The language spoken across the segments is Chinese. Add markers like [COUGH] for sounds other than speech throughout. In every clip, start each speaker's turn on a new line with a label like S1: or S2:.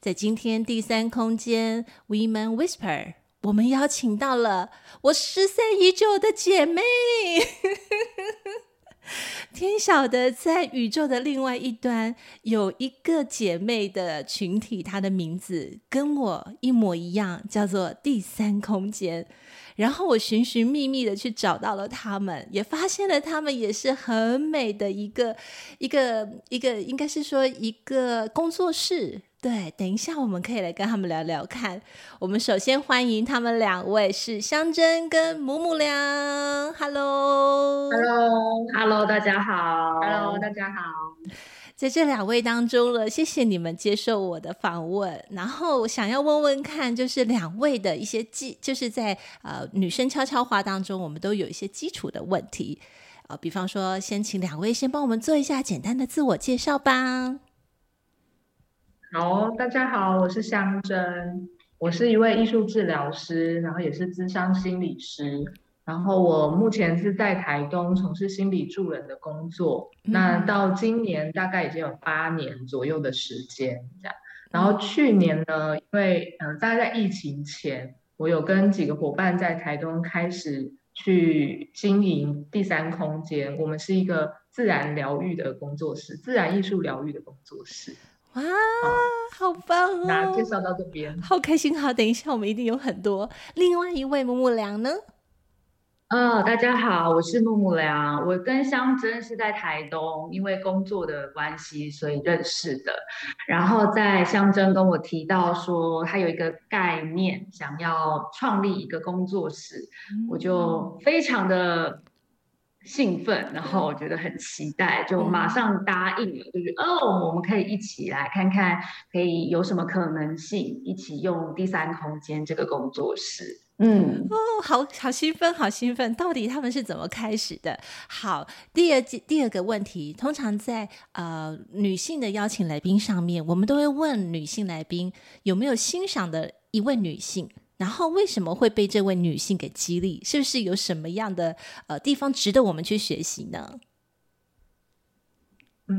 S1: 在今天第三空间 Women Whisper，我们邀请到了我失散已久的姐妹。[LAUGHS] 天晓得，在宇宙的另外一端有一个姐妹的群体，她的名字跟我一模一样，叫做第三空间。然后我寻寻觅觅的去找到了他们，也发现了他们也是很美的一个一个一个，应该是说一个工作室。对，等一下我们可以来跟他们聊聊看。我们首先欢迎他们两位是香珍跟母母娘。
S2: Hello，Hello，Hello，大家好。
S3: Hello，大家好。
S1: 在这两位当中了，谢谢你们接受我的访问。然后我想要问问看，就是两位的一些基，就是在呃女生悄悄话当中，我们都有一些基础的问题啊、呃，比方说，先请两位先帮我们做一下简单的自我介绍吧。
S3: 好，大家好，我是香珍，我是一位艺术治疗师，然后也是咨商心理师。然后我目前是在台东从事心理助人的工作，嗯、那到今年大概已经有八年左右的时间这样。然后去年呢，因为嗯、呃，大概在疫情前，我有跟几个伙伴在台东开始去经营第三空间，我们是一个自然疗愈的工作室，自然艺术疗愈的工作室。
S1: 哇，好棒哦！
S3: 那介绍到这边，
S1: 好开心。哈，等一下我们一定有很多。另外一位木木良呢？
S2: 呃，大家好，我是木木良。我跟香珍是在台东，因为工作的关系，所以认识的。然后在香珍跟我提到说，他有一个概念，想要创立一个工作室，嗯、我就非常的兴奋，然后我觉得很期待，就马上答应了，就是哦，我们可以一起来看看，可以有什么可能性，一起用第三空间这个工作室。嗯
S1: 哦，好好兴奋，好兴奋！到底他们是怎么开始的？好，第二第二个问题，通常在呃女性的邀请来宾上面，我们都会问女性来宾有没有欣赏的一位女性，然后为什么会被这位女性给激励？是不是有什么样的呃地方值得我们去学习呢？
S3: 嗯，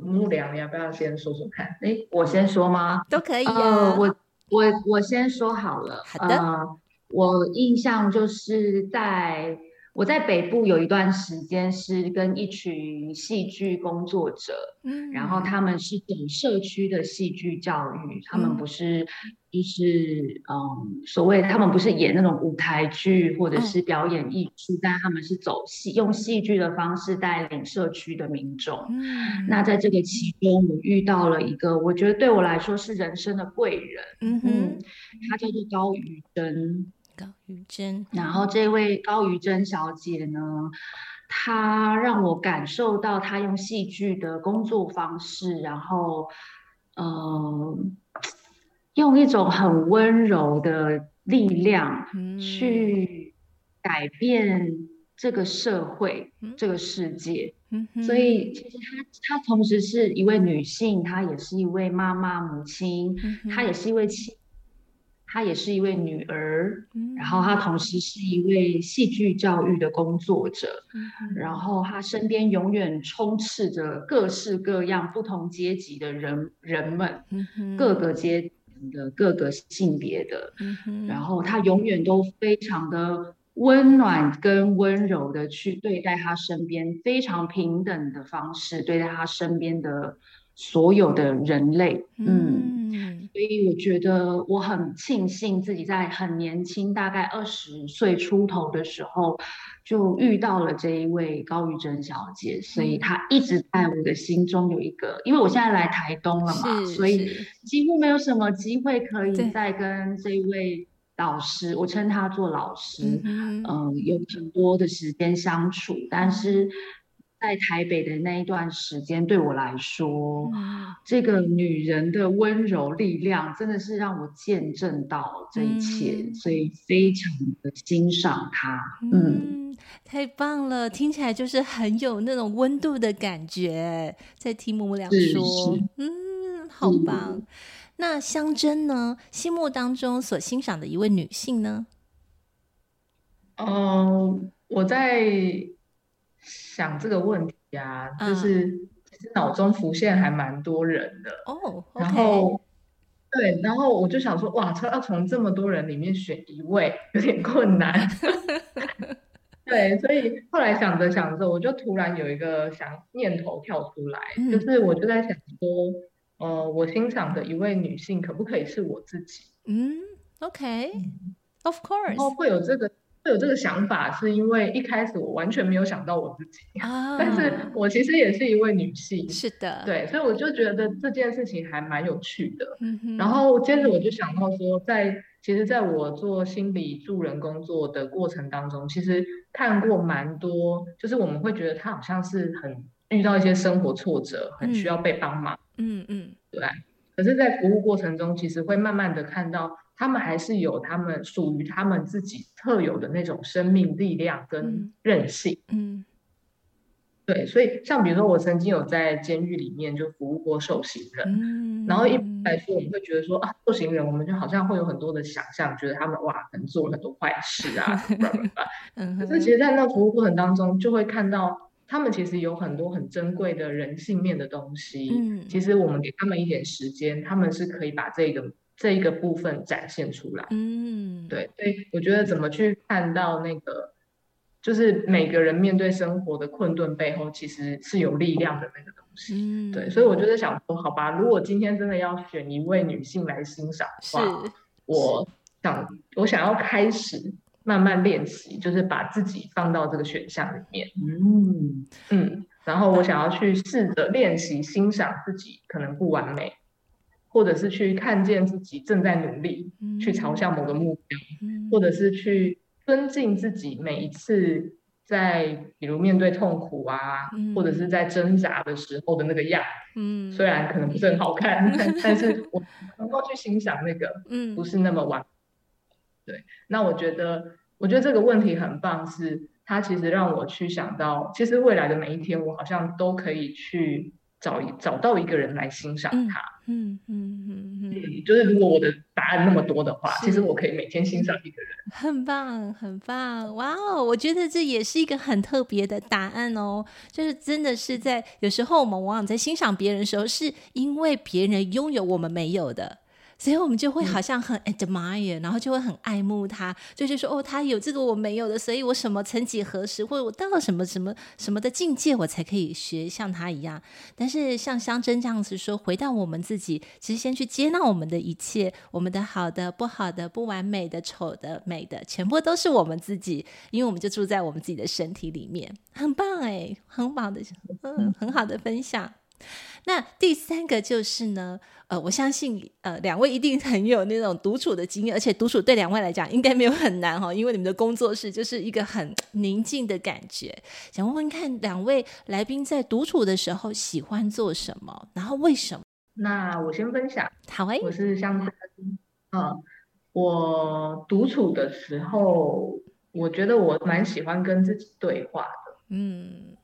S3: 木良，要不要先说说看？
S2: 哎，我先说吗？
S1: 都可以啊。
S2: 呃、我我我先说好了。
S1: 好的。
S2: 呃我印象就是在我在北部有一段时间是跟一群戏剧工作者，嗯，然后他们是整社区的戏剧教育，他们不是就是嗯所谓他们不是演那种舞台剧或者是表演艺术，但他们是走戏用戏剧的方式带领社区的民众。嗯，那在这个其中，我遇到了一个我觉得对我来说是人生的贵人，嗯哼，他叫做高宇珍。
S1: 高瑜珍，
S2: 然后这位高瑜珍小姐呢，她让我感受到她用戏剧的工作方式，然后，嗯、呃，用一种很温柔的力量去改变这个社会、嗯、这个世界。所以，其实她她同时是一位女性，她也是一位妈妈、母亲，她也是一位妻。她也是一位女儿，嗯、然后她同时是一位戏剧教育的工作者，嗯、然后她身边永远充斥着各式各样不同阶级的人人们，嗯、各个阶层的各个性别的，嗯、然后她永远都非常的温暖跟温柔的去对待她身边非常平等的方式对待她身边的所有的人类，嗯。嗯所以我觉得我很庆幸自己在很年轻，大概二十岁出头的时候，就遇到了这一位高玉珍小姐。所以她一直在我的心中有一个，因为我现在来台东了嘛，所以几乎没有什么机会可以再跟这一位老师，我称她做老师，嗯、呃，有很多的时间相处。但是在台北的那一段时间，对我来说，嗯、这个女人的温柔力量真的是让我见证到这一切，嗯、所以非常的欣赏她。嗯，
S1: 嗯，太棒了，听起来就是很有那种温度的感觉。在听母母俩说，嗯，好棒。嗯、那香珍呢？心目当中所欣赏的一位女性呢？
S3: 嗯、呃，我在。想这个问题啊，就是其实脑中浮现还蛮多人的
S1: 哦。
S3: 然后对，然后我就想说，哇，要从这么多人里面选一位有点困难。[LAUGHS] 对，所以后来想着想着，我就突然有一个想念头跳出来，就是我就在想说，呃，我欣赏的一位女性可不可以是我自己？
S1: 嗯，OK，Of course，
S3: 然后会有这个。会有这个想法，是因为一开始我完全没有想到我自己，oh, 但是我其实也是一位女性，
S1: 是的，
S3: 对，所以我就觉得这件事情还蛮有趣的。
S1: 嗯，
S3: 然后接着我就想到说，在其实，在我做心理助人工作的过程当中，其实看过蛮多，就是我们会觉得他好像是很遇到一些生活挫折，很需要被帮忙。
S1: 嗯嗯，
S3: 对。可是，在服务过程中，其实会慢慢的看到。他们还是有他们属于他们自己特有的那种生命力量跟韧性。
S1: 嗯，嗯
S3: 对，所以像比如说，我曾经有在监狱里面就服务过受刑人，
S1: 嗯，
S3: 然后一般来说，我们会觉得说啊，受刑人，我们就好像会有很多的想象，觉得他们哇，可能做了很多坏事啊，[LAUGHS] 嗯，可是其实，在那服务过程当中，就会看到他们其实有很多很珍贵的人性面的东西。
S1: 嗯，
S3: 其实我们给他们一点时间，他们是可以把这个。这一个部分展现出来，
S1: 嗯，
S3: 对，所以我觉得怎么去看到那个，就是每个人面对生活的困顿背后，其实是有力量的那个东西，
S1: 嗯，
S3: 对，所以我就是想说，好吧，如果今天真的要选一位女性来欣赏的话，我想我想要开始慢慢练习，就是把自己放到这个选项里面，
S1: 嗯。
S3: 嗯，然后我想要去试着练习欣赏自己可能不完美。或者是去看见自己正在努力，
S1: 嗯、
S3: 去朝向某个目标，
S1: 嗯、
S3: 或者是去尊敬自己每一次在比如面对痛苦啊，
S1: 嗯、
S3: 或者是在挣扎的时候的那个样，
S1: 嗯，
S3: 虽然可能不是很好看，[LAUGHS] 嗯、但是我能够去欣赏那个，
S1: 嗯，
S3: 不是那么完美。对，那我觉得，我觉得这个问题很棒，是它其实让我去想到，其实未来的每一天，我好像都可以去。找一找到一个人来欣赏他，
S1: 嗯嗯嗯嗯嗯，
S3: 就是如果我的答案那么多的话，其实我可以每天欣赏一个人，
S1: 很棒很棒，哇哦！我觉得这也是一个很特别的答案哦，就是真的是在有时候我们往往在欣赏别人的时候，是因为别人拥有我们没有的。所以我们就会好像很 admire，、嗯、然后就会很爱慕他，就是说哦，他有这个我没有的，所以我什么曾几何时，或者我到了什么什么什么的境界，我才可以学像他一样。但是像香珍这样子说，回到我们自己，其实先去接纳我们的一切，我们的好的、不好的、不完美的、丑的、美的，全部都是我们自己，因为我们就住在我们自己的身体里面，很棒哎，很棒的，嗯，很好的分享。那第三个就是呢，呃，我相信呃两位一定很有那种独处的经验，而且独处对两位来讲应该没有很难哈，因为你们的工作室就是一个很宁静的感觉。想问问看，两位来宾在独处的时候喜欢做什么，然后为什么？
S3: 那我先分享，
S1: 好诶，
S3: 我是香珍，嗯，我独处的时候，我觉得我蛮喜欢跟自己对话的，
S1: 嗯。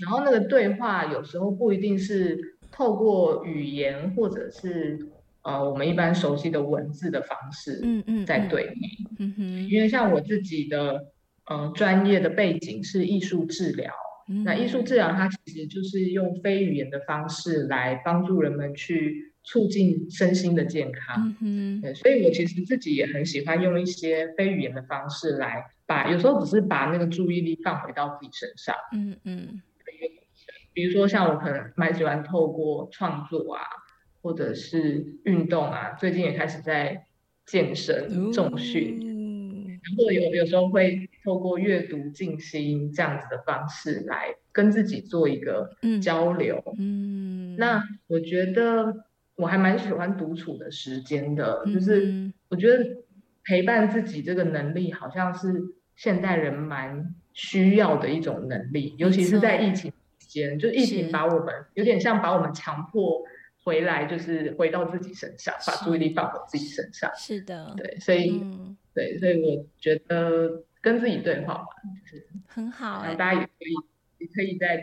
S3: 然后那个对话有时候不一定是透过语言，或者是呃我们一般熟悉的文字的方式，
S1: 嗯嗯，
S3: 在对你，
S1: 嗯哼，
S3: 因为像我自己的呃专业的背景是艺术治疗，
S1: 嗯、
S3: 那艺术。治疗它其实就是用非语言的方式来帮助人们去促进身心的健康，
S1: 嗯哼，
S3: 对，所以我其实自己也很喜欢用一些非语言的方式来把，有时候只是把那个注意力放回到自己身上，
S1: 嗯嗯。
S3: 比如说，像我可能蛮喜欢透过创作啊，或者是运动啊，最近也开始在健身、重训，
S1: 嗯、
S3: 然后有有时候会透过阅读、静心这样子的方式来跟自己做一个交流。
S1: 嗯，嗯
S3: 那我觉得我还蛮喜欢独处的时间的，
S1: 嗯、
S3: 就是我觉得陪伴自己这个能力，好像是现代人蛮需要的一种能力，尤其是在疫情间，就疫情把我们有点像把我们强迫回来，就是回到自己身上，把注意力放回自己身上。
S1: 是的，
S3: 对，所以、嗯、对，所以我觉得跟自己对话嘛，就是
S1: 很好、欸。
S3: 然后大家也可以也可以在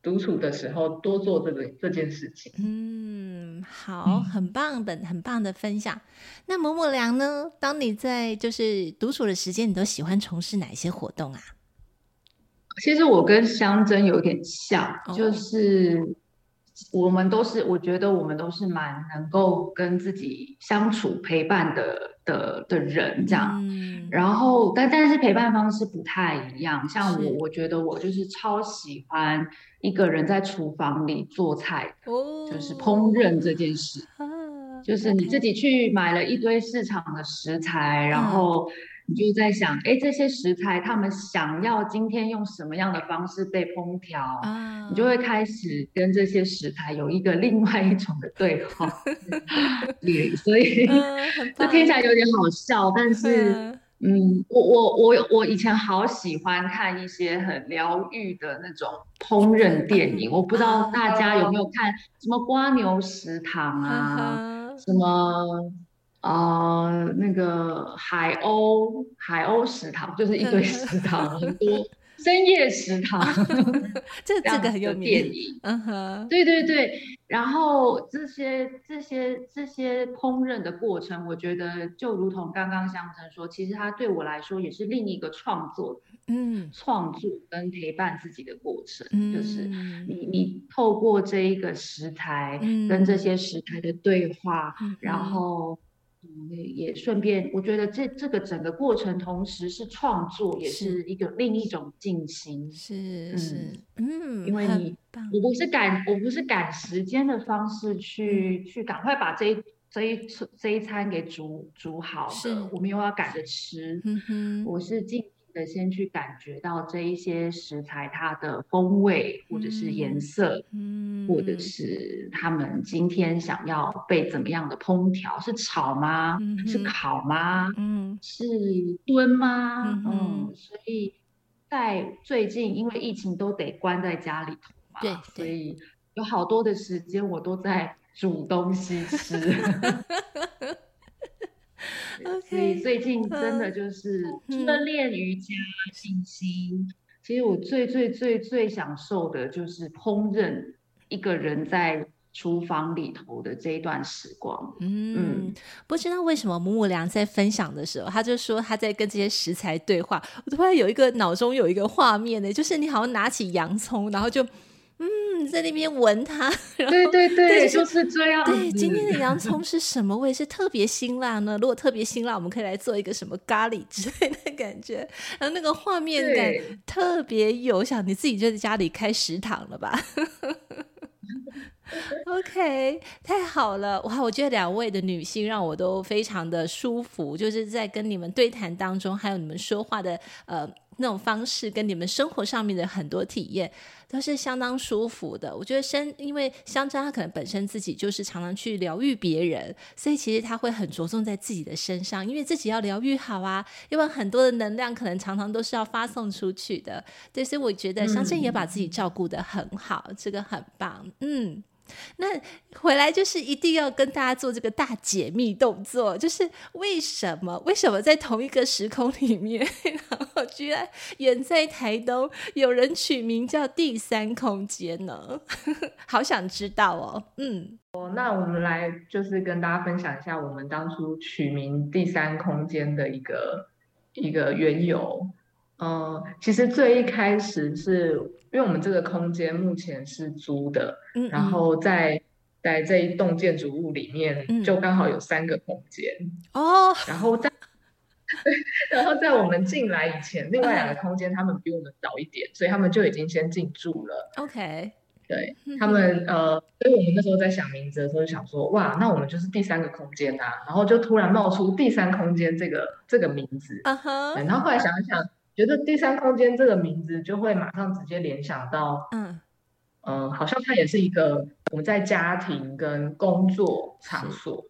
S3: 独处的时候多做这个这件事情。
S1: 嗯，好，很棒的，很棒的分享。那某某良呢？当你在就是独处的时间，你都喜欢从事哪些活动啊？
S2: 其实我跟香珍有点像，
S1: 哦、
S2: 就是我们都是，我觉得我们都是蛮能够跟自己相处、陪伴的的的人，这样。嗯、然后，但但是陪伴方式不太一样。像我，我觉得我就是超喜欢一个人在厨房里做菜，哦、就是烹饪这件事。啊、就是你自己去买了一堆市场的食材，嗯、然后。你就在想，哎，这些食材他们想要今天用什么样的方式被烹调？啊，你就会开始跟这些食材有一个另外一种的对话。[LAUGHS] 对，所以 [LAUGHS] 这听起来有点好笑，但是，嗯，我我我我以前好喜欢看一些很疗愈的那种烹饪电影，我不知道大家有没有看什么《瓜牛食堂》啊，什么。啊、呃，那个海鸥海鸥食堂就是一堆食 [LAUGHS] 堂，很多深夜食堂，[LAUGHS]
S1: 这这个很有名
S2: 电影，嗯哼，对对对。然后这些这些这些烹饪的过程，我觉得就如同刚刚香珍说，其实它对我来说也是另一个创作，嗯，创作跟陪伴自己的过程，嗯、就是你你透过这一个食材，嗯、跟这些食材的对话，嗯、然后。嗯，也顺便，我觉得这这个整个过程同时是创作，也是一个另一种进行。
S1: 是是，嗯，
S2: 因为你我不是赶我不是赶时间的方式去去赶快把这一这一这一餐给煮煮好，是我们又要赶着吃。嗯哼，我是静。先去感觉到这一些食材它的风味，或者是颜色，嗯，或者是他们今天想要被怎么样的烹调？是炒吗？嗯、是烤吗？嗯，是炖吗？嗯，嗯，所以在最近，因为疫情都得关在家里头嘛，对，所以有好多的时间我都在煮东西吃。[LAUGHS] [LAUGHS] 所以最近真的就是除了练瑜伽、静心，其实我最最最最享受的就是烹饪，一个人在厨房里头的这一段时光。嗯，嗯
S1: 不知道为什么母母良在分享的时候，他就说他在跟这些食材对话，我突然有一个脑中有一个画面呢，就是你好像拿起洋葱，然后就。嗯，在那边闻它，[LAUGHS] 然后
S2: 对对对，
S1: 对
S2: 就是这样。
S1: 对，今天的洋葱是什么味？是特别辛辣呢？如果特别辛辣，我们可以来做一个什么咖喱之类的感觉。然后那个画面感特别有，想你自己就在家里开食堂了吧？[LAUGHS] OK，太好了哇！我觉得两位的女性让我都非常的舒服，就是在跟你们对谈当中，还有你们说话的呃。那种方式跟你们生活上面的很多体验都是相当舒服的。我觉得生，因为香樟他可能本身自己就是常常去疗愈别人，所以其实他会很着重在自己的身上，因为自己要疗愈好啊，因为很多的能量可能常常都是要发送出去的。对，所以我觉得香樟也把自己照顾得很好，这个很棒。嗯。那回来就是一定要跟大家做这个大解密动作，就是为什么？为什么在同一个时空里面，[LAUGHS] 然后居然远在台东，有人取名叫第三空间呢？[LAUGHS] 好想知道哦。嗯，
S3: 哦，那我们来就是跟大家分享一下我们当初取名第三空间的一个一个缘由。嗯，其实最一开始是因为我们这个空间目前是租的，嗯嗯，然后在在这一栋建筑物里面就刚好有三个空间哦，嗯、然后在 [LAUGHS] 然后在我们进来以前，另外两个空间他们比我们早一点，所以他们就已经先进驻了。OK，对 [LAUGHS] 他们呃，所以我们那时候在想名字的时候就想说，哇，那我们就是第三个空间呐、啊，然后就突然冒出第三空间这个这个名字，然后后来想一想。觉得第三空间这个名字就会马上直接联想到，嗯，呃，好像它也是一个我们在家庭跟工作场所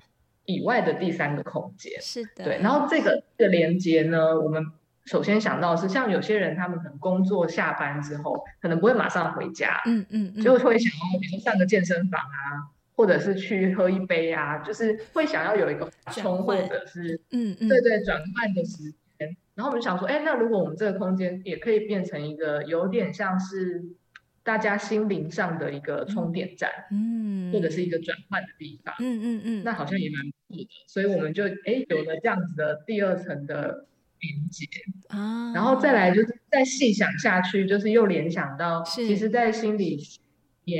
S3: 以外的第三个空间。是的，对。然后这个这个连接呢，我们首先想到的是，像有些人他们可能工作下班之后，可能不会马上回家，
S1: 嗯嗯，嗯，
S3: 就会想要比如说上个健身房啊，或者是去喝一杯啊，就是会想要有一个缓冲或者是
S1: 嗯嗯，
S3: 对对转换的时间。然后我们就想说，哎，那如果我们这个空间也可以变成一个有点像是大家心灵上的一个充电站，嗯，或者是一个转换的地方，
S1: 嗯嗯嗯，
S3: 那好像也蛮不错的。所以我们就哎有了这样子的第二层的。连接啊，然后再来就是再细想下去，就是又联想到，其实，在心理学里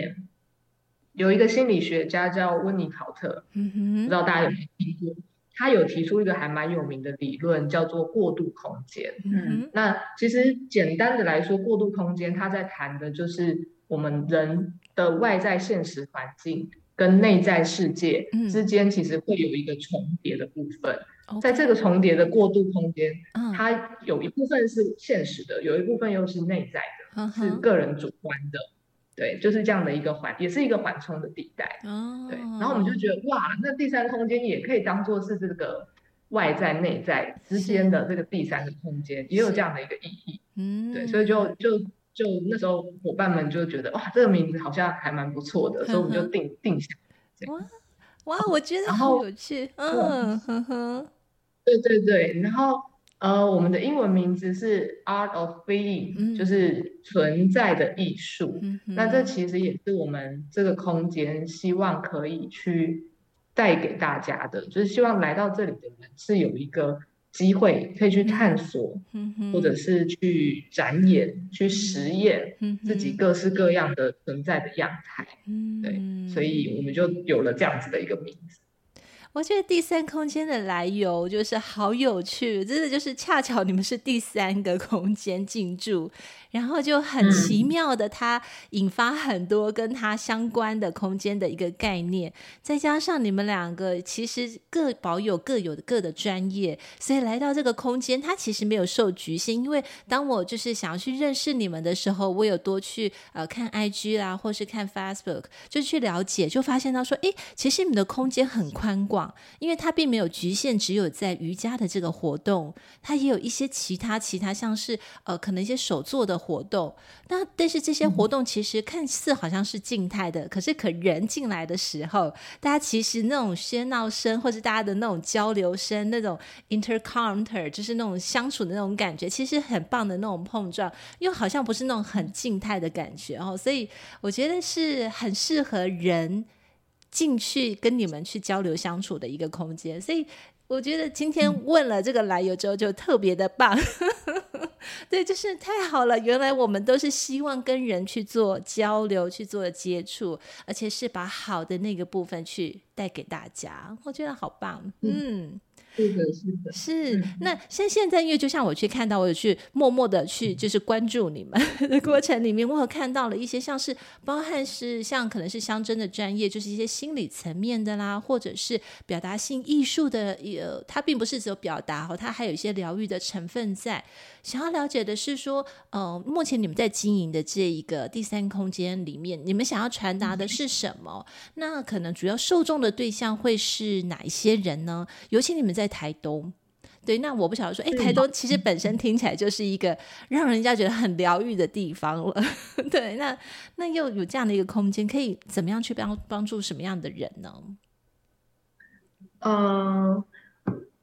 S3: 有一个心理学家叫温尼考特，嗯哼，不知道大家有没有听过？他有提出一个还蛮有名的理论，叫做过渡空间。嗯，那其实简单的来说，过渡空间他在谈的就是我们人的外在现实环境跟内在世界之间，其实会有一个重叠的部分。在这个重叠的过渡空间，它有一部分是现实的，有一部分又是内在的，uh. 是个人主观的，对，就是这样的一个缓，也是一个缓冲的地带，uh -huh. 对。然后我们就觉得，哇，那第三空间也可以当做是这个外在内在之间的这个第三个空间，也有这样的一个意义，嗯，对。所以就就就那时候伙伴们就觉得，哇，这个名字好像还蛮不错的，uh. 所以我们就定定下来。哇
S1: 哇，我觉得好有趣，嗯哼哼。
S3: 对对对，然后呃，我们的英文名字是 Art of Being，嗯，就是存在的艺术。嗯，那这其实也是我们这个空间希望可以去带给大家的，就是希望来到这里的人是有一个机会可以去探索，嗯，或者是去展演、去实验自己各式各样的存在的样态。嗯，对，所以我们就有了这样子的一个名字。
S1: 我觉得第三空间的来由就是好有趣，真的就是恰巧你们是第三个空间进驻。然后就很奇妙的，它引发很多跟它相关的空间的一个概念，再加上你们两个其实各保有各有各的专业，所以来到这个空间，它其实没有受局限。因为当我就是想要去认识你们的时候，我有多去呃看 IG 啦，或是看 Facebook，就去了解，就发现到说，哎，其实你们的空间很宽广，因为它并没有局限，只有在瑜伽的这个活动，它也有一些其他其他像是呃可能一些手作的。活动，那但是这些活动其实看似好像是静态的，嗯、可是可人进来的时候，大家其实那种喧闹声，或是大家的那种交流声，那种 intercounter，就是那种相处的那种感觉，其实很棒的那种碰撞，又好像不是那种很静态的感觉哦，所以我觉得是很适合人进去跟你们去交流相处的一个空间，所以。我觉得今天问了这个来由之后，就特别的棒，[LAUGHS] 对，就是太好了。原来我们都是希望跟人去做交流、去做接触，而且是把好的那个部分去带给大家。我觉得好棒，嗯。嗯
S3: 是的，是的，
S1: 是。那像现在，因为就像我去看到，我有去默默的去，就是关注你们的过程里面，我有看到了一些像是包含是像可能是相争的专业，就是一些心理层面的啦，或者是表达性艺术的，呃，它并不是只有表达哦，它还有一些疗愈的成分在。想要了解的是说，呃，目前你们在经营的这一个第三空间里面，你们想要传达的是什么？那可能主要受众的对象会是哪一些人呢？尤其你们在台东，对，那我不晓得说，哎，台东其实本身听起来就是一个让人家觉得很疗愈的地方了，[LAUGHS] 对，那那又有这样的一个空间，可以怎么样去帮帮助什么样的人呢？
S3: 嗯，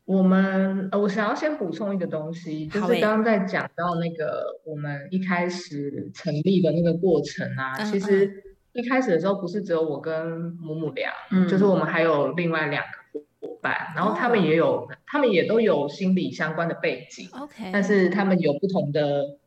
S3: 我们呃，我想要先补充一个东西，就是刚刚在讲到那个我们一开始成立的那个过程啊，嗯、其实一开始的时候不是只有我跟母母俩，嗯，就是我们还有另外两个伙伴。然后他们也有，oh. 他们也都有心理相关的背景，OK，但是他们有不同的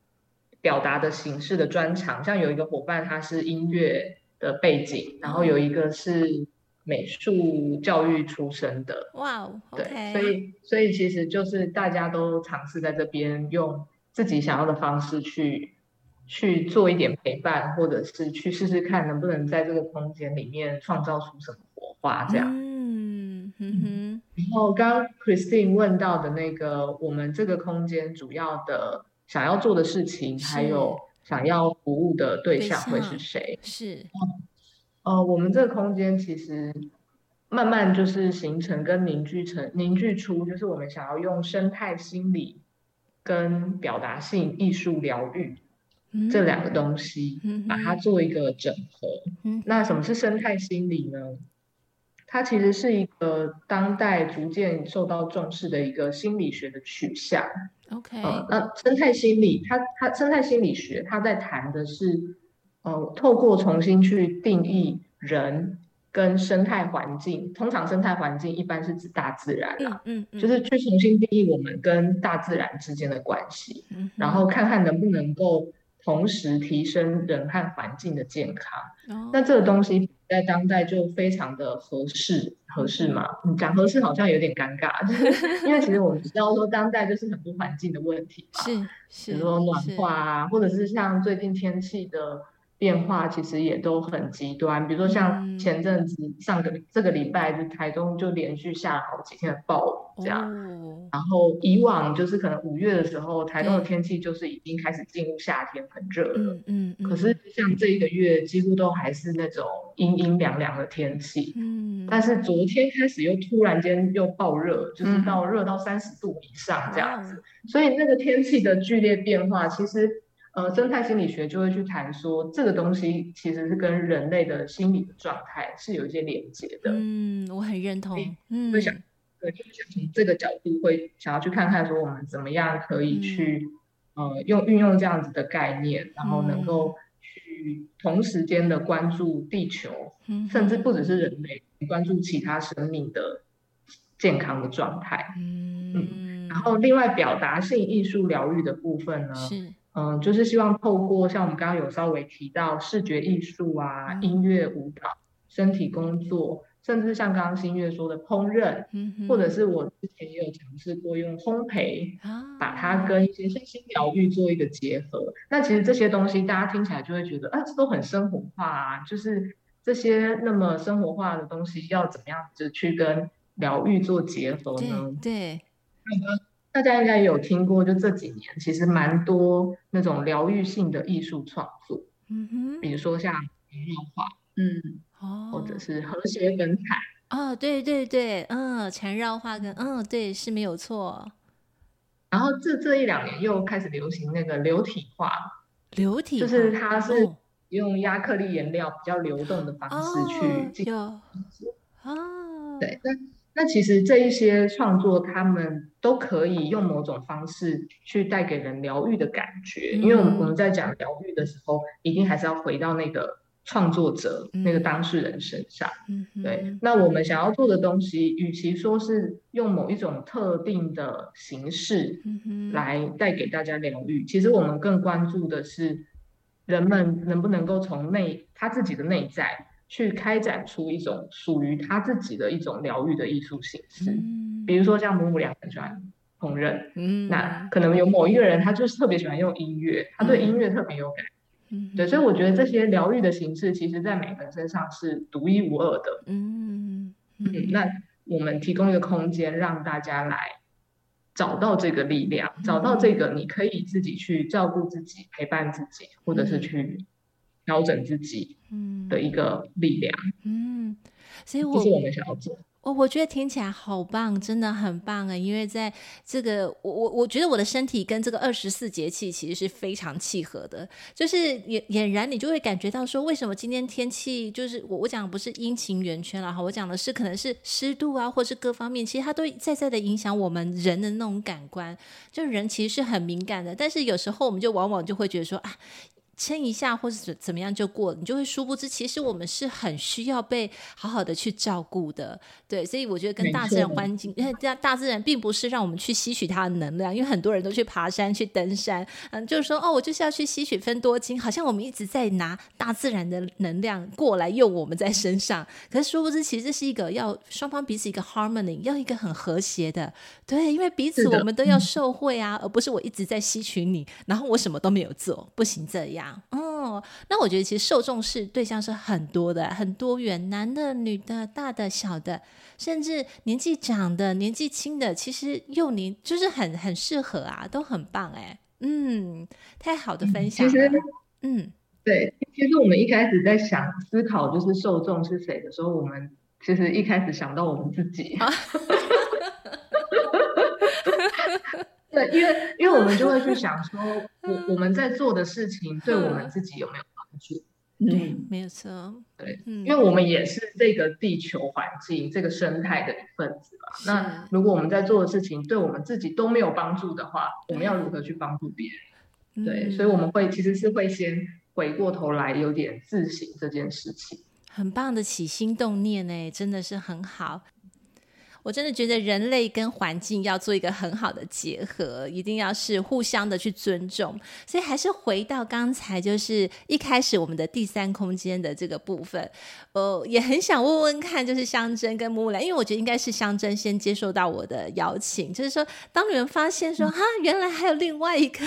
S3: 表达的形式的专长。像有一个伙伴，他是音乐的背景，然后有一个是美术教育出身的，哇.对，所以所以其实就是大家都尝试在这边用自己想要的方式去去做一点陪伴，或者是去试试看能不能在这个空间里面创造出什么火花，这样。Mm. 嗯哼，然后刚刚 Christine 问到的那个，我们这个空间主要的想要做的事情，还有想要服务的对象会是谁？是，呃，我们这个空间其实慢慢就是形成跟凝聚成凝聚出，就是我们想要用生态心理跟表达性艺术疗愈。这两个东西，把它做一个整合。嗯、那什么是生态心理呢？它其实是一个当代逐渐受到重视的一个心理学的取向。
S1: OK，、
S3: 呃、那生态心理，它它生态心理学，它在谈的是，呃，透过重新去定义人跟生态环境。通常生态环境一般是指大自然啊，嗯，嗯，嗯就是去重新定义我们跟大自然之间的关系，嗯、然后看看能不能够。同时提升人和环境的健康，oh. 那这个东西在当代就非常的合适，合适吗？你讲合适好像有点尴尬，[LAUGHS] 因为其实我们知道说当代就是很多环境的问题嘛，
S1: 是是，
S3: 比如说暖化啊，或者是像最近天气的。变化其实也都很极端，比如说像前阵子上个、嗯、这个礼拜，就台中就连续下了好几天的暴雨这样。哦、然后以往就是可能五月的时候，台东的天气就是已经开始进入夏天，很热了。嗯嗯。嗯，可是像这一个月，几乎都还是那种阴阴凉凉的天气。嗯。但是昨天开始又突然间又爆热，就是到热到三十度以上这样子。嗯、所以那个天气的剧烈变化，其实。呃，生态心理学就会去谈说，这个东西其实是跟人类的心理的状态是有一些连接的。
S1: 嗯，我很认同。嗯，
S3: 会想，对，就想从这个角度会想要去看看说，我们怎么样可以去，嗯、呃，用运用这样子的概念，然后能够去同时间的关注地球，嗯、甚至不只是人类，关注其他生命的健康的状态。嗯，嗯，然后另外表达性艺术疗愈的部分呢？是。嗯，就是希望透过像我们刚刚有稍微提到视觉艺术啊、嗯、音乐、舞蹈、身体工作，甚至像刚刚新月说的烹饪，嗯、或者是我之前也有尝试过用烘焙，啊、把它跟一些身心疗愈做一个结合。那其实这些东西大家听起来就会觉得，啊，这都很生活化啊，就是这些那么生活化的东西要怎么样子去跟疗愈做结合呢？
S1: 对。对
S3: 大家应该有听过，就这几年其实蛮多那种疗愈性的艺术创作，嗯哼，比如说像缠绕画，嗯，哦，或者是和谐粉彩，
S1: 哦，对对对，嗯，缠绕画跟嗯，对，是没有错。
S3: 然后这这一两年又开始流行那个流体画，
S1: 流体
S3: 就是它是用亚克力颜料比较流动的方式去进行，哦，对，那。那其实这一些创作，他们都可以用某种方式去带给人疗愈的感觉，嗯、因为我们我们在讲疗愈的时候，一定还是要回到那个创作者、嗯、那个当事人身上。嗯，对。那我们想要做的东西，与其说是用某一种特定的形式来带给大家疗愈，其实我们更关注的是人们能不能够从内他自己的内在。去开展出一种属于他自己的一种疗愈的艺术形式，嗯、比如说像母母俩很喜欢烹饪，嗯，那可能有某一个人他就是特别喜欢用音乐，嗯、他对音乐特别有感，嗯，对，所以我觉得这些疗愈的形式，其实在每个人身上是独一无二的，嗯，嗯，嗯，那我们提供一个空间让大家来找到这个力量，嗯、找到这个你可以自己去照顾自己、陪伴自己，或者是去。调整自己，的一个力量，嗯，
S1: 所以我
S3: 是我们想要做。
S1: 我我觉得听起来好棒，真的很棒啊！因为在这个，我我我觉得我的身体跟这个二十四节气其实是非常契合的，就是俨俨然你就会感觉到说，为什么今天天气就是我我讲的不是阴晴圆缺了哈，我讲的是可能是湿度啊，或是各方面，其实它都在在的影响我们人的那种感官，就人其实是很敏感的，但是有时候我们就往往就会觉得说啊。撑一下或者怎怎么样就过了，你就会殊不知，其实我们是很需要被好好的去照顾的，对，所以我觉得跟大自然环境，因为大大自然并不是让我们去吸取它的能量，因为很多人都去爬山去登山，嗯，就是说哦，我就是要去吸取分多精，好像我们一直在拿大自然的能量过来用我们在身上，可是殊不知，其实这是一个要双方彼此一个 harmony，要一个很和谐的，对，因为彼此我们都要受惠啊，而不是我一直在吸取你，然后我什么都没有做，不行这样。哦，那我觉得其实受众是对象是很多的，很多元，男的、女的、大的、小的，甚至年纪长的、年纪轻的，其实幼年就是很很适合啊，都很棒哎，嗯，太好的分享了，其实，
S3: 嗯，对，其实我们一开始在想思考就是受众是谁的时候，我们其实一开始想到我们自己。[LAUGHS] 对，因为因为我们就会去想说，[LAUGHS] 我我们在做的事情对我们自己有没有帮助？
S1: 对，嗯，没有错。
S3: 对，因为我们也是这个地球环境、这个生态的一份子嘛。那如果我们在做的事情对我们自己都没有帮助的话，我们要如何去帮助别人？对，所以我们会其实是会先回过头来有点自省这件事情。
S1: 很棒的起心动念呢，真的是很好。我真的觉得人类跟环境要做一个很好的结合，一定要是互相的去尊重。所以还是回到刚才，就是一开始我们的第三空间的这个部分，呃，也很想问问看，就是香珍跟木木兰，因为我觉得应该是香珍先接受到我的邀请，就是说，[LAUGHS] 当你们发现说，哈，原来还有另外一个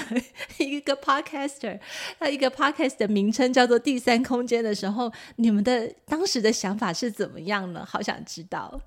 S1: 一个 podcaster，那一个 podcast 的名称叫做第三空间的时候，你们的当时的想法是怎么样呢？好想知道。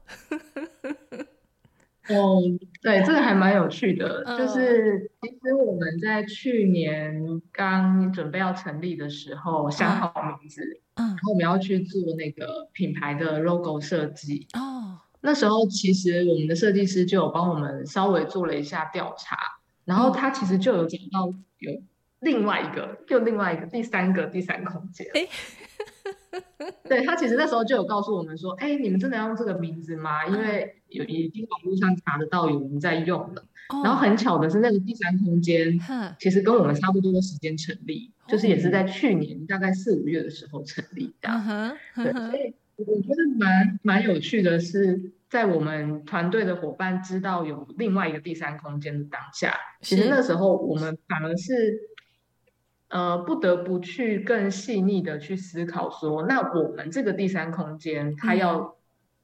S1: [LAUGHS]
S3: 哦，对，这个还蛮有趣的，嗯、就是其实我们在去年刚准备要成立的时候，想好名字，嗯，然后我们要去做那个品牌的 logo 设计。哦，那时候其实我们的设计师就有帮我们稍微做了一下调查，然后他其实就有讲到有另外一个，又另外一个第三个第三空间。欸 [LAUGHS] [LAUGHS]
S1: 对，
S3: 他其实那时候就有告诉我们说，哎、欸，你们真的要用这个名字吗？因为有已经网络上查得到有人在用了。哦、然后很巧的是，那个第三空间其实跟我们差不多的时间成立，哦、就是也是在去年大概四五月的时候成立的。嗯、对，所以我觉得蛮蛮有趣的是，在我们团队的伙伴知道有另外一个第三空间的当下，其实那时候我们反而是。呃，不得不去更细腻的去思考说，那我们这个第三空间它要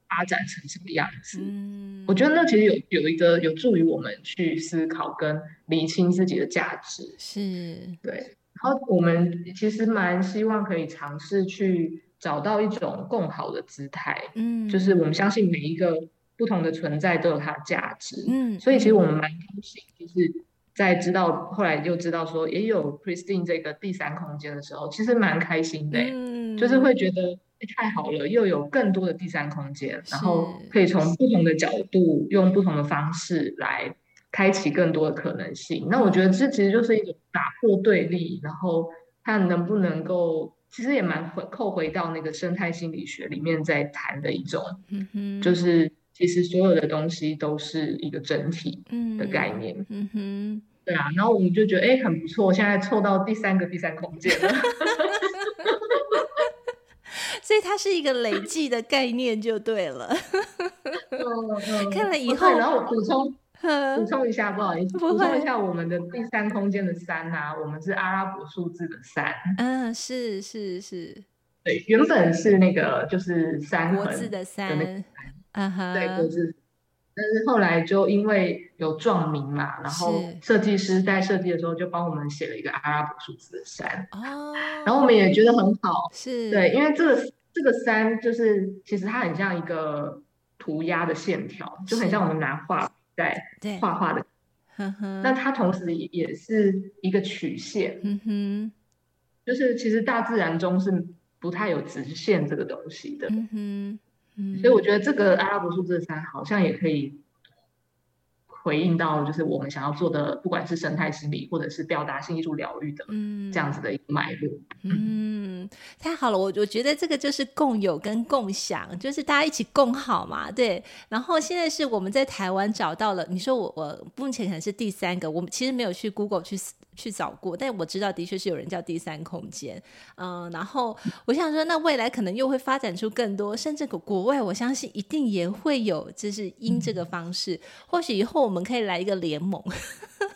S3: 发展成什么样子？嗯，我觉得那其实有有一个有助于我们去思考跟理清自己的价值。是，对。然后我们其实蛮希望可以尝试去找到一种更好的姿态。嗯，就是我们相信每一个不同的存在都有它的价值。嗯，所以其实我们蛮高兴，就是。在知道后来又知道说也有 Christine 这个第三空间的时候，其实蛮开心的，嗯、就是会觉得、欸、太好了，又有更多的第三空间，然后可以从不同的角度，用不同的方式来开启更多的可能性。那我觉得这其实就是一种打破对立，然后看能不能够，其实也蛮回扣回到那个生态心理学里面在谈的一种，嗯、哼就是。其实所有的东西都是一个整体的概念，嗯，嗯哼，对啊，然后我们就觉得哎、欸、很不错，现在凑到第三个第三空间了，[LAUGHS]
S1: 所以它是一个累计的概念就对了。[LAUGHS] 看了以后，
S3: 然后我补充 [LAUGHS] 补充一下，不好意思，补充一下我们的第三空间的三啊，我们是阿拉伯数字的三，
S1: 嗯，是是是，
S3: 对，原本是那个就是三
S1: 国字的三。
S3: 但是后来就因为有撞名嘛，然后设计师在设计的时候就帮我们写了一个阿拉伯数字的三，哦，然后我们也觉得很好，是。对，因为这个这个三就是其实它很像一个涂鸦的线条，就很像我们拿画在画画的，那它同时也是一个曲线，嗯哼，就是其实大自然中是不太有直线这个东西的，嗯哼。所以我觉得这个阿拉伯数字三好像也可以回应到，就是我们想要做的，不管是生态心理或者是表达性艺术疗愈的，嗯，这样子的一个脉络。
S1: 嗯，太好了，我我觉得这个就是共有跟共享，就是大家一起共好嘛，对。然后现在是我们在台湾找到了，你说我我目前可能是第三个，我们其实没有去 Google 去。去找过，但我知道的确是有人叫第三空间，嗯，然后我想说，那未来可能又会发展出更多，甚至国国外，我相信一定也会有，就是因这个方式，或许以后我我们可以来一个联盟，[LAUGHS] 不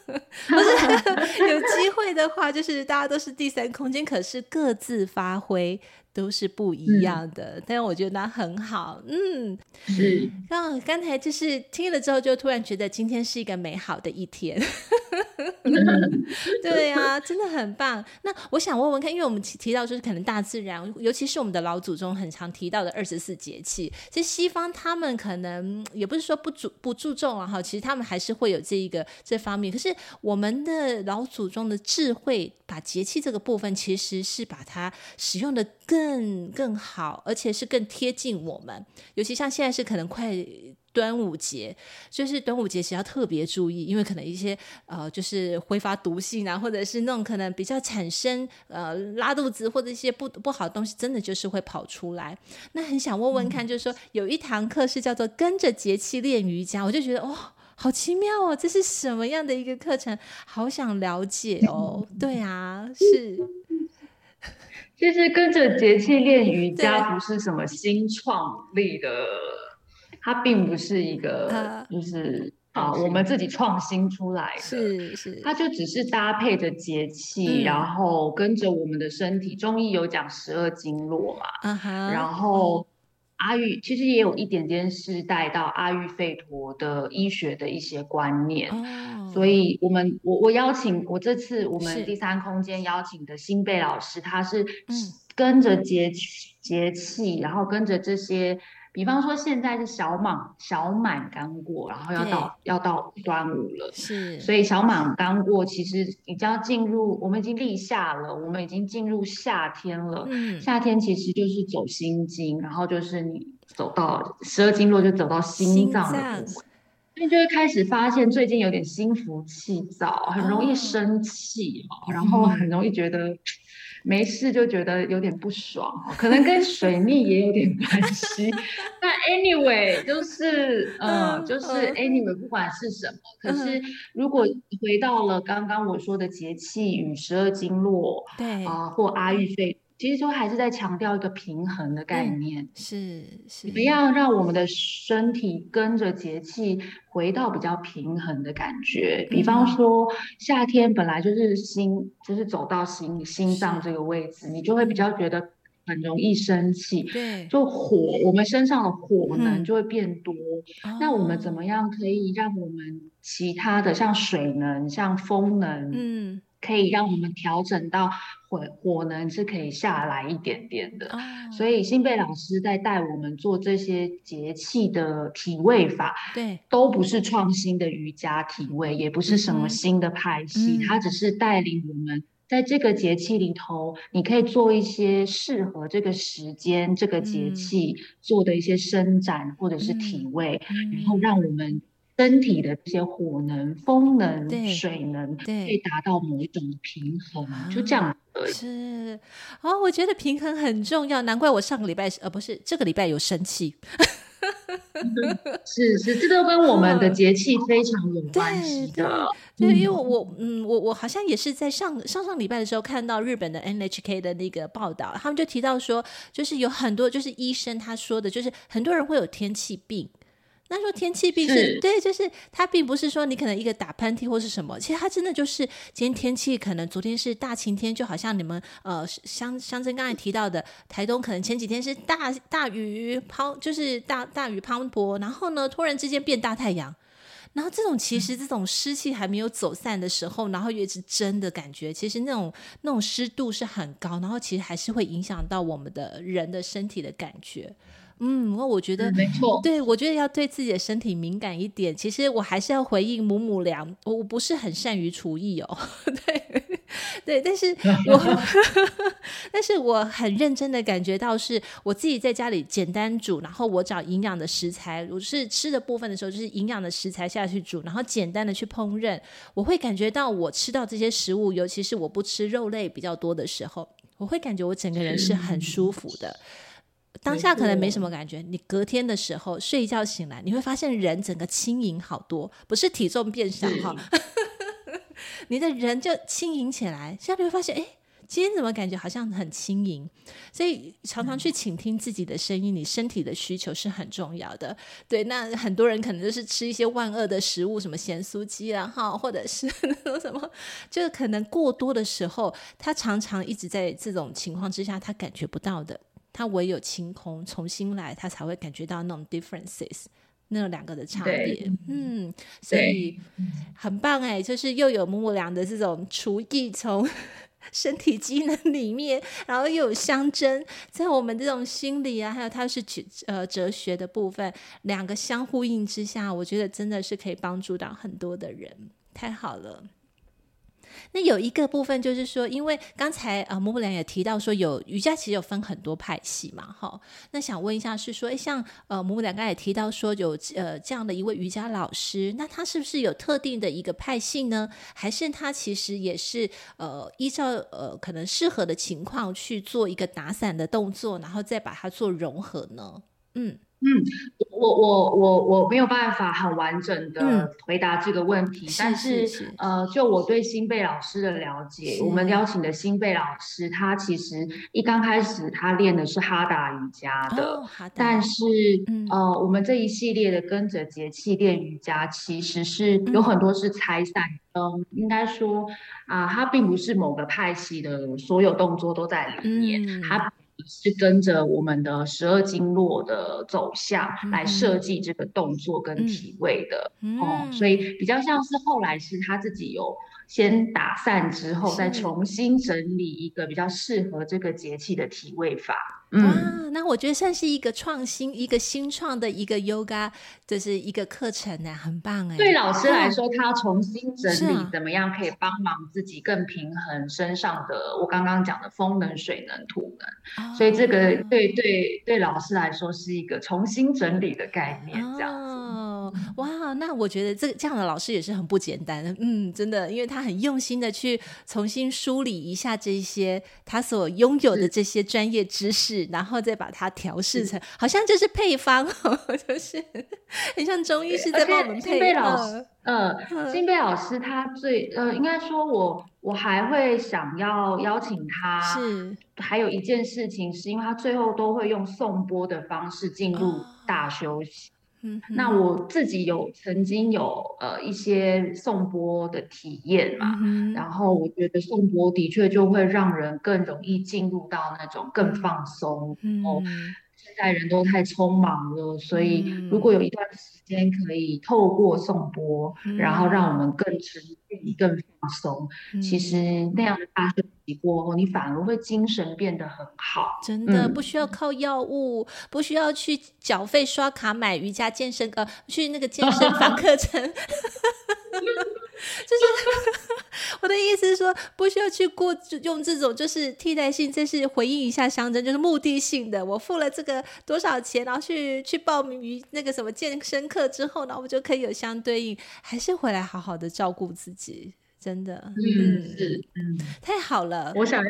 S1: 是 [LAUGHS] 有机会的话，就是大家都是第三空间，可是各自发挥。都是不一样的，嗯、但是我觉得那很好，嗯，是。刚刚才就是听了之后，就突然觉得今天是一个美好的一天，[LAUGHS] 对呀、啊，真的很棒。那我想问问看，因为我们提到就是可能大自然，尤其是我们的老祖宗很常提到的二十四节气，其实西方他们可能也不是说不注不注重啊哈，其实他们还是会有这一个这方面。可是我们的老祖宗的智慧，把节气这个部分，其实是把它使用的更更更好，而且是更贴近我们。尤其像现在是可能快端午节，就是端午节其实要特别注意，因为可能一些呃，就是挥发毒性啊，或者是那种可能比较产生呃拉肚子或者一些不不好的东西，真的就是会跑出来。那很想问问看，就是说有一堂课是叫做跟着节气练瑜伽，我就觉得哦，好奇妙哦，这是什么样的一个课程？好想了解哦。[LAUGHS] 对啊，是。
S2: 其实跟着节气练瑜伽不是什么新创立的。它并不是一个，就是啊，我们自己创新出来的，
S1: 是是，
S2: 它就只是搭配着节气，然后跟着我们的身体。中医有讲十二经络嘛，然后阿育其实也有一点点是带到阿育吠陀的医学的一些观念，所以我们我我邀请我这次我们第三空间邀请的新贝老师，他是跟着节节气，然后跟着这些。比方说，现在是小满，小满刚过，然后要到要到端午了，
S1: 是，
S2: 所以小满刚过，其实已经要进入，我们已经立夏了，我们已经进入夏天了。嗯，夏天其实就是走心经，然后就是你走到十二经络，就走到心脏的部分，所以就会开始发现最近有点心浮气躁，很容易生气，哦，然后很容易觉得。嗯没事就觉得有点不爽，可能跟水 [LAUGHS] 逆也有点关系。但 anyway 就是呃，就是 anyway 不管是什么，可是如果回到了刚刚我说的节气与十二经络，对啊，或阿育吠。其实说还是在强调一个平衡的概念，
S1: 是是，
S2: 怎么样让我们的身体跟着节气回到比较平衡的感觉？比方说夏天本来就是心，就是走到心心脏这个位置，你就会比较觉得很容易生气，对，就火，我们身上的火能就会变多。那我们怎么样可以让我们其他的像水能、像风能，嗯。可以让我们调整到火火能是可以下来一点点的，所以新贝老师在带我们做这些节气的体位法，对，都不是创新的瑜伽体位，也不是什么新的派。系，它只是带领我们在这个节气里头，你可以做一些适合这个时间、这个节气做的一些伸展或者是体位，然后让我们。身体的这些火能、风能、水能，可以达到某一种平衡，就这样而已。
S1: 是哦，我觉得平衡很重要，难怪我上个礼拜呃不是这个礼拜有生气。[LAUGHS]
S2: 是是，这都跟我们的节气非常有关系的。
S1: 对，因为我嗯，我我好像也是在上上上礼拜的时候看到日本的 NHK 的那个报道，他们就提到说，就是有很多就是医生他说的，就是很多人会有天气病。那说天气病是，是对，就是它并不是说你可能一个打喷嚏或是什么，其实它真的就是今天天气可能昨天是大晴天，就好像你们呃香香珍刚才提到的台东可能前几天是大大雨滂，就是大大雨滂沱，然后呢突然之间变大太阳，然后这种其实这种湿气还没有走散的时候，然后一直蒸的感觉，其实那种那种湿度是很高，然后其实还是会影响到我们的人的身体的感觉。嗯，我我觉得、嗯、没错，对，我觉得要对自己的身体敏感一点。其实我还是要回应母母粮，我我不是很善于厨艺哦，[LAUGHS] 对对，但是我 [LAUGHS] 但是我很认真的感觉到，是我自己在家里简单煮，然后我找营养的食材，我是吃的部分的时候，就是营养的食材下去煮，然后简单的去烹饪，我会感觉到我吃到这些食物，尤其是我不吃肉类比较多的时候，我会感觉我整个人是很舒服的。当下可能没什么感觉，你隔天的时候睡一觉醒来，你会发现人整个轻盈好多，不是体重变小哈，[LAUGHS] 你的人就轻盈起来。现在你会发现，哎，今天怎么感觉好像很轻盈？所以常常去倾听自己的声音，你身体的需求是很重要的。对，那很多人可能就是吃一些万恶的食物，什么咸酥鸡啊，哈，或者是 [LAUGHS] 那种什么，就是可能过多的时候，他常常一直在这种情况之下，他感觉不到的。他唯有清空，重新来，他才会感觉到那种 differences，那两个的差别。嗯，所以很棒哎，就是又有母母良的这种厨艺从 [LAUGHS] 身体机能里面，然后又有相争在我们这种心理啊，还有它是哲呃哲学的部分，两个相呼应之下，我觉得真的是可以帮助到很多的人，太好了。那有一个部分就是说，因为刚才呃母母娘也提到说，有瑜伽其实有分很多派系嘛，哈。那想问一下，是说，诶，像呃母母娘刚才也提到说有呃这样的一位瑜伽老师，那他是不是有特定的一个派系呢？还是他其实也是呃依照呃可能适合的情况去做一个打散的动作，然后再把它做融合呢？嗯。
S2: 嗯，我我我我没有办法很完整的回答这个问题，嗯、但是，呃，就我对新贝老师的了解，我们邀请的新贝老师，他其实一刚开始他练的是哈达瑜伽的，哦、但是、嗯、呃，我们这一系列的跟着节气练瑜伽，其实是有很多是拆散，嗯，嗯应该说啊、呃，它并不是某个派系的所有动作都在里面，它、嗯。是跟着我们的十二经络的走向来设计这个动作跟体位的，哦，所以比较像是后来是他自己有先打散之后，再重新整理一个比较适合这个节气的体位法。
S1: 嗯，那我觉得算是一个创新、一个新创的一个 yoga，就是一个课程呢，很棒哎。
S2: 对老师来说，他重新整理怎么样可以帮忙自己更平衡身上的我刚刚讲的风能、水能、土能，哦、所以这个对对对老师来说是一个重新整理的概念，这样子。
S1: 哦，哇，那我觉得这这样的老师也是很不简单的，嗯，真的，因为他很用心的去重新梳理一下这些他所拥有的这些专业知识。然后再把它调试成，好像就是配方，[LAUGHS] 就是很像中医师在帮我们配。
S2: 老师，呃，金贝老师他最呃，应该说我我还会想要邀请他，是还有一件事情，是因为他最后都会用颂钵的方式进入大休息。那我自己有曾经有呃一些颂钵的体验嘛，嗯、然后我觉得颂钵的确就会让人更容易进入到那种更放松。嗯、然后现在人都太匆忙了，所以如果有一段时间可以透过颂钵，嗯、然后让我们更沉静、更放松，嗯、其实那样的大休息过后，你反而会精神变得很好。
S1: 真的不需要靠药物，嗯、不需要去缴费刷卡买瑜伽健身呃，去那个健身房课程。[LAUGHS] 就是 [LAUGHS] 我的意思是说，不需要去过用这种就是替代性，这是回应一下象征，就是目的性的。我付了这个多少钱，然后去去报名于那个什么健身课之后呢，我就可以有相对应，还是回来好好的照顾自己，真的，
S2: 嗯，嗯是，嗯，
S1: 太好了。
S3: 我想要，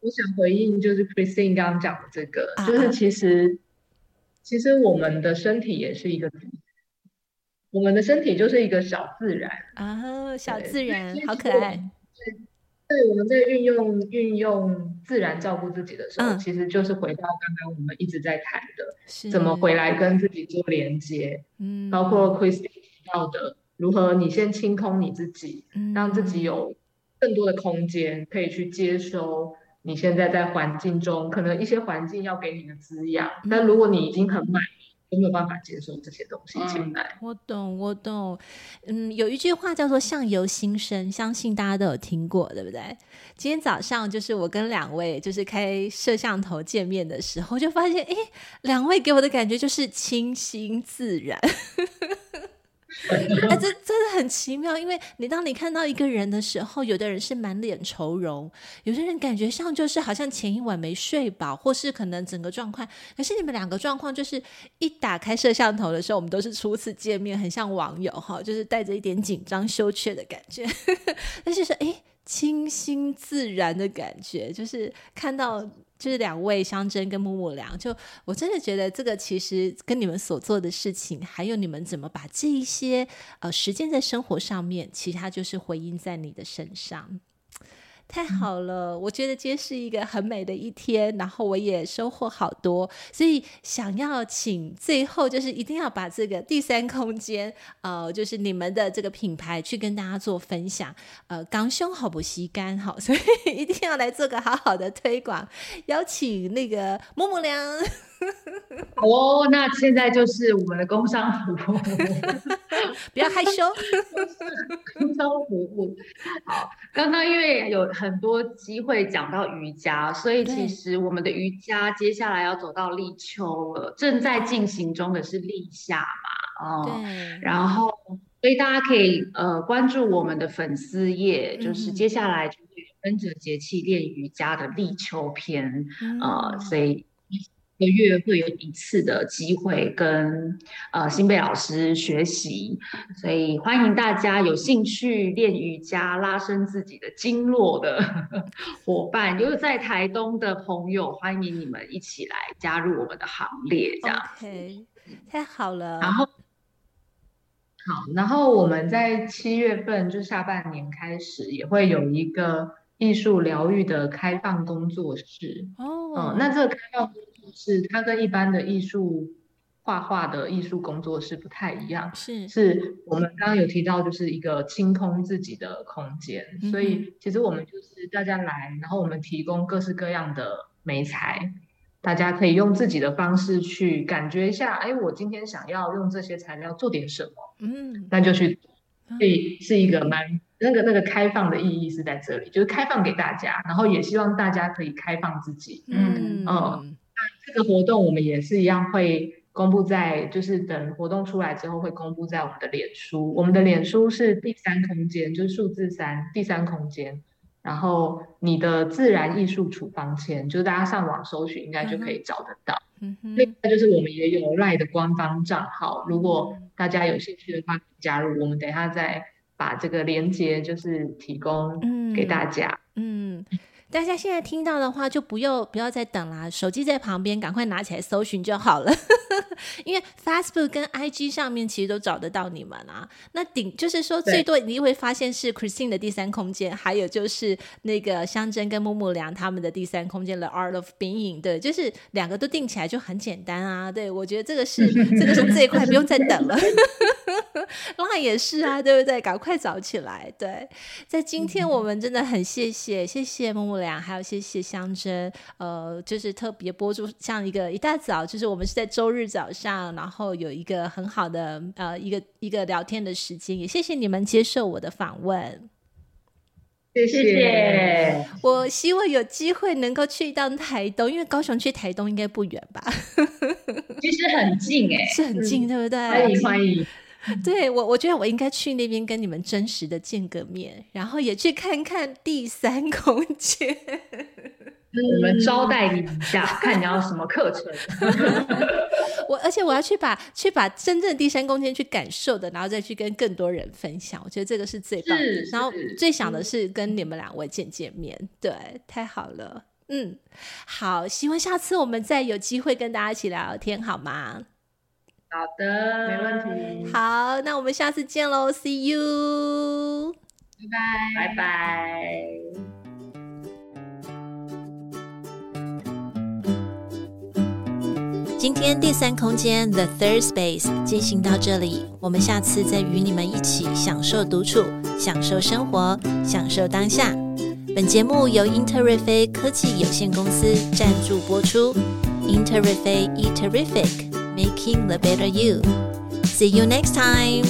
S3: 我想回应就是 Christine 刚刚讲的这个，啊、就是其实其实我们的身体也是一个。我们的身体就是一个小自然
S1: 啊，小自然好可
S3: 爱。对，我们在运用运用自然照顾自己的时候，嗯、其实就是回到刚刚我们一直在谈的，怎么回来跟自己做连接。嗯，包括 Christine 提到的，如何你先清空你自己，嗯、让自己有更多的空间可以去接收你现在在环境中可能一些环境要给你的滋养。嗯、但如果你已经很满。有没有办法接受这些东西进来？
S1: 我懂，我懂。嗯，有一句话叫做“相由心生”，相信大家都有听过，对不对？今天早上就是我跟两位就是开摄像头见面的时候，就发现，哎，两位给我的感觉就是清新自然。[LAUGHS] 哎，这真的很奇妙，因为你当你看到一个人的时候，有的人是满脸愁容，有的人感觉上就是好像前一晚没睡饱，或是可能整个状况。可是你们两个状况就是一打开摄像头的时候，我们都是初次见面，很像网友哈，就是带着一点紧张羞怯的感觉。[LAUGHS] 但是说，哎，清新自然的感觉，就是看到。就是两位相争跟木木良，就我真的觉得这个其实跟你们所做的事情，还有你们怎么把这一些呃实践在生活上面，其他就是回应在你的身上。太好了，我觉得今天是一个很美的一天，然后我也收获好多，所以想要请最后就是一定要把这个第三空间，呃，就是你们的这个品牌去跟大家做分享，呃，刚胸好不吸干好，所以 [LAUGHS] 一定要来做个好好的推广，邀请那个母母娘。
S2: 哦，那现在就是我们的工商服务，[LAUGHS]
S1: 不要害羞。
S2: 工商服务，好，刚刚因为有很多机会讲到瑜伽，所以其实我们的瑜伽接下来要走到立秋了，正在进行中的是立夏嘛，哦，对。然后所以大家可以呃关注我们的粉丝页，就是接下来就会有跟着节气练瑜伽的立秋篇，嗯、呃，所以。一个月会有一次的机会跟呃新贝老师学习，所以欢迎大家有兴趣练瑜伽、拉伸自己的经络的 [LAUGHS] 伙伴，有在台东的朋友，欢迎你们一起来加入我们的行列，这样。
S1: OK，太好了。
S3: 然后，好，然后我们在七月份就下半年开始也会有一个艺术疗愈的开放工作室。哦，嗯，那这个开放。是它跟一般的艺术画画的艺术工作室不太一样，是。是我们刚刚有提到，就是一个清空自己的空间，嗯、所以其实我们就是大家来，然后我们提供各式各样的美材，大家可以用自己的方式去感觉一下，哎，我今天想要用这些材料做点什么，嗯，那就去，所以是一个蛮那个那个开放的意义是在这里，就是开放给大家，然后也希望大家可以开放自己，嗯。嗯。嗯这个活动我们也是一样会公布在，就是等活动出来之后会公布在我们的脸书。我们的脸书是第三空间，就是数字三，第三空间。然后你的自然艺术处方签，就是大家上网搜寻应该就可以找得到。嗯哼。另外就是我们也有 LINE 的官方账号，如果大家有兴趣的话，加入。我们等一下再把这个链接就是提供给大家。嗯。[LAUGHS] 嗯
S1: 大家现在听到的话，就不用不要再等啦，手机在旁边，赶快拿起来搜寻就好了。[LAUGHS] 因为 Facebook 跟 IG 上面其实都找得到你们啊。那顶就是说，最多你会发现是 Christine 的第三空间，还有就是那个香珍跟木木良他们的第三空间 The Art of Being。对，就是两个都定起来就很简单啊。对，我觉得这个是 [LAUGHS] 这个是最快，不用再等了。[LAUGHS] 那也是啊，对不对？赶快找起来。对，在今天我们真的很谢谢谢谢木木良，还有谢谢香珍，呃，就是特别播出像一个一大早，就是我们是在周日早上，然后有一个很好的呃一个一个聊天的时间，也谢谢你们接受我的访问，
S3: 谢谢。
S1: 我希望有机会能够去一趟台东，因为高雄去台东应该不远吧？
S2: 其实很近哎、欸，[LAUGHS]
S1: 是很近，嗯、对不对？
S3: 欢迎欢迎。[LAUGHS]
S1: 对我，我觉得我应该去那边跟你们真实的见个面，然后也去看看第三空间。[LAUGHS]
S2: 我们招待你一下，看你要什么课程。[LAUGHS]
S1: 我而且我要去把去把真正的第三空间去感受的，然后再去跟更多人分享。我觉得这个是最棒的。然后最想的是跟你们两位见见面。对，太好了。嗯，好，希望下次我们再有机会跟大家一起聊聊天，好吗？
S3: 好的，没问题。
S1: 好，那我们下次见喽，See you，
S3: 拜拜，拜拜。
S1: 今天第三空间 The Third Space 进行到这里，我们下次再与你们一起享受独处，享受生活，享受当下。本节目由英特瑞飞科技有限公司赞助播出，英特瑞飞 E Terrific。Making the better you. See you next time.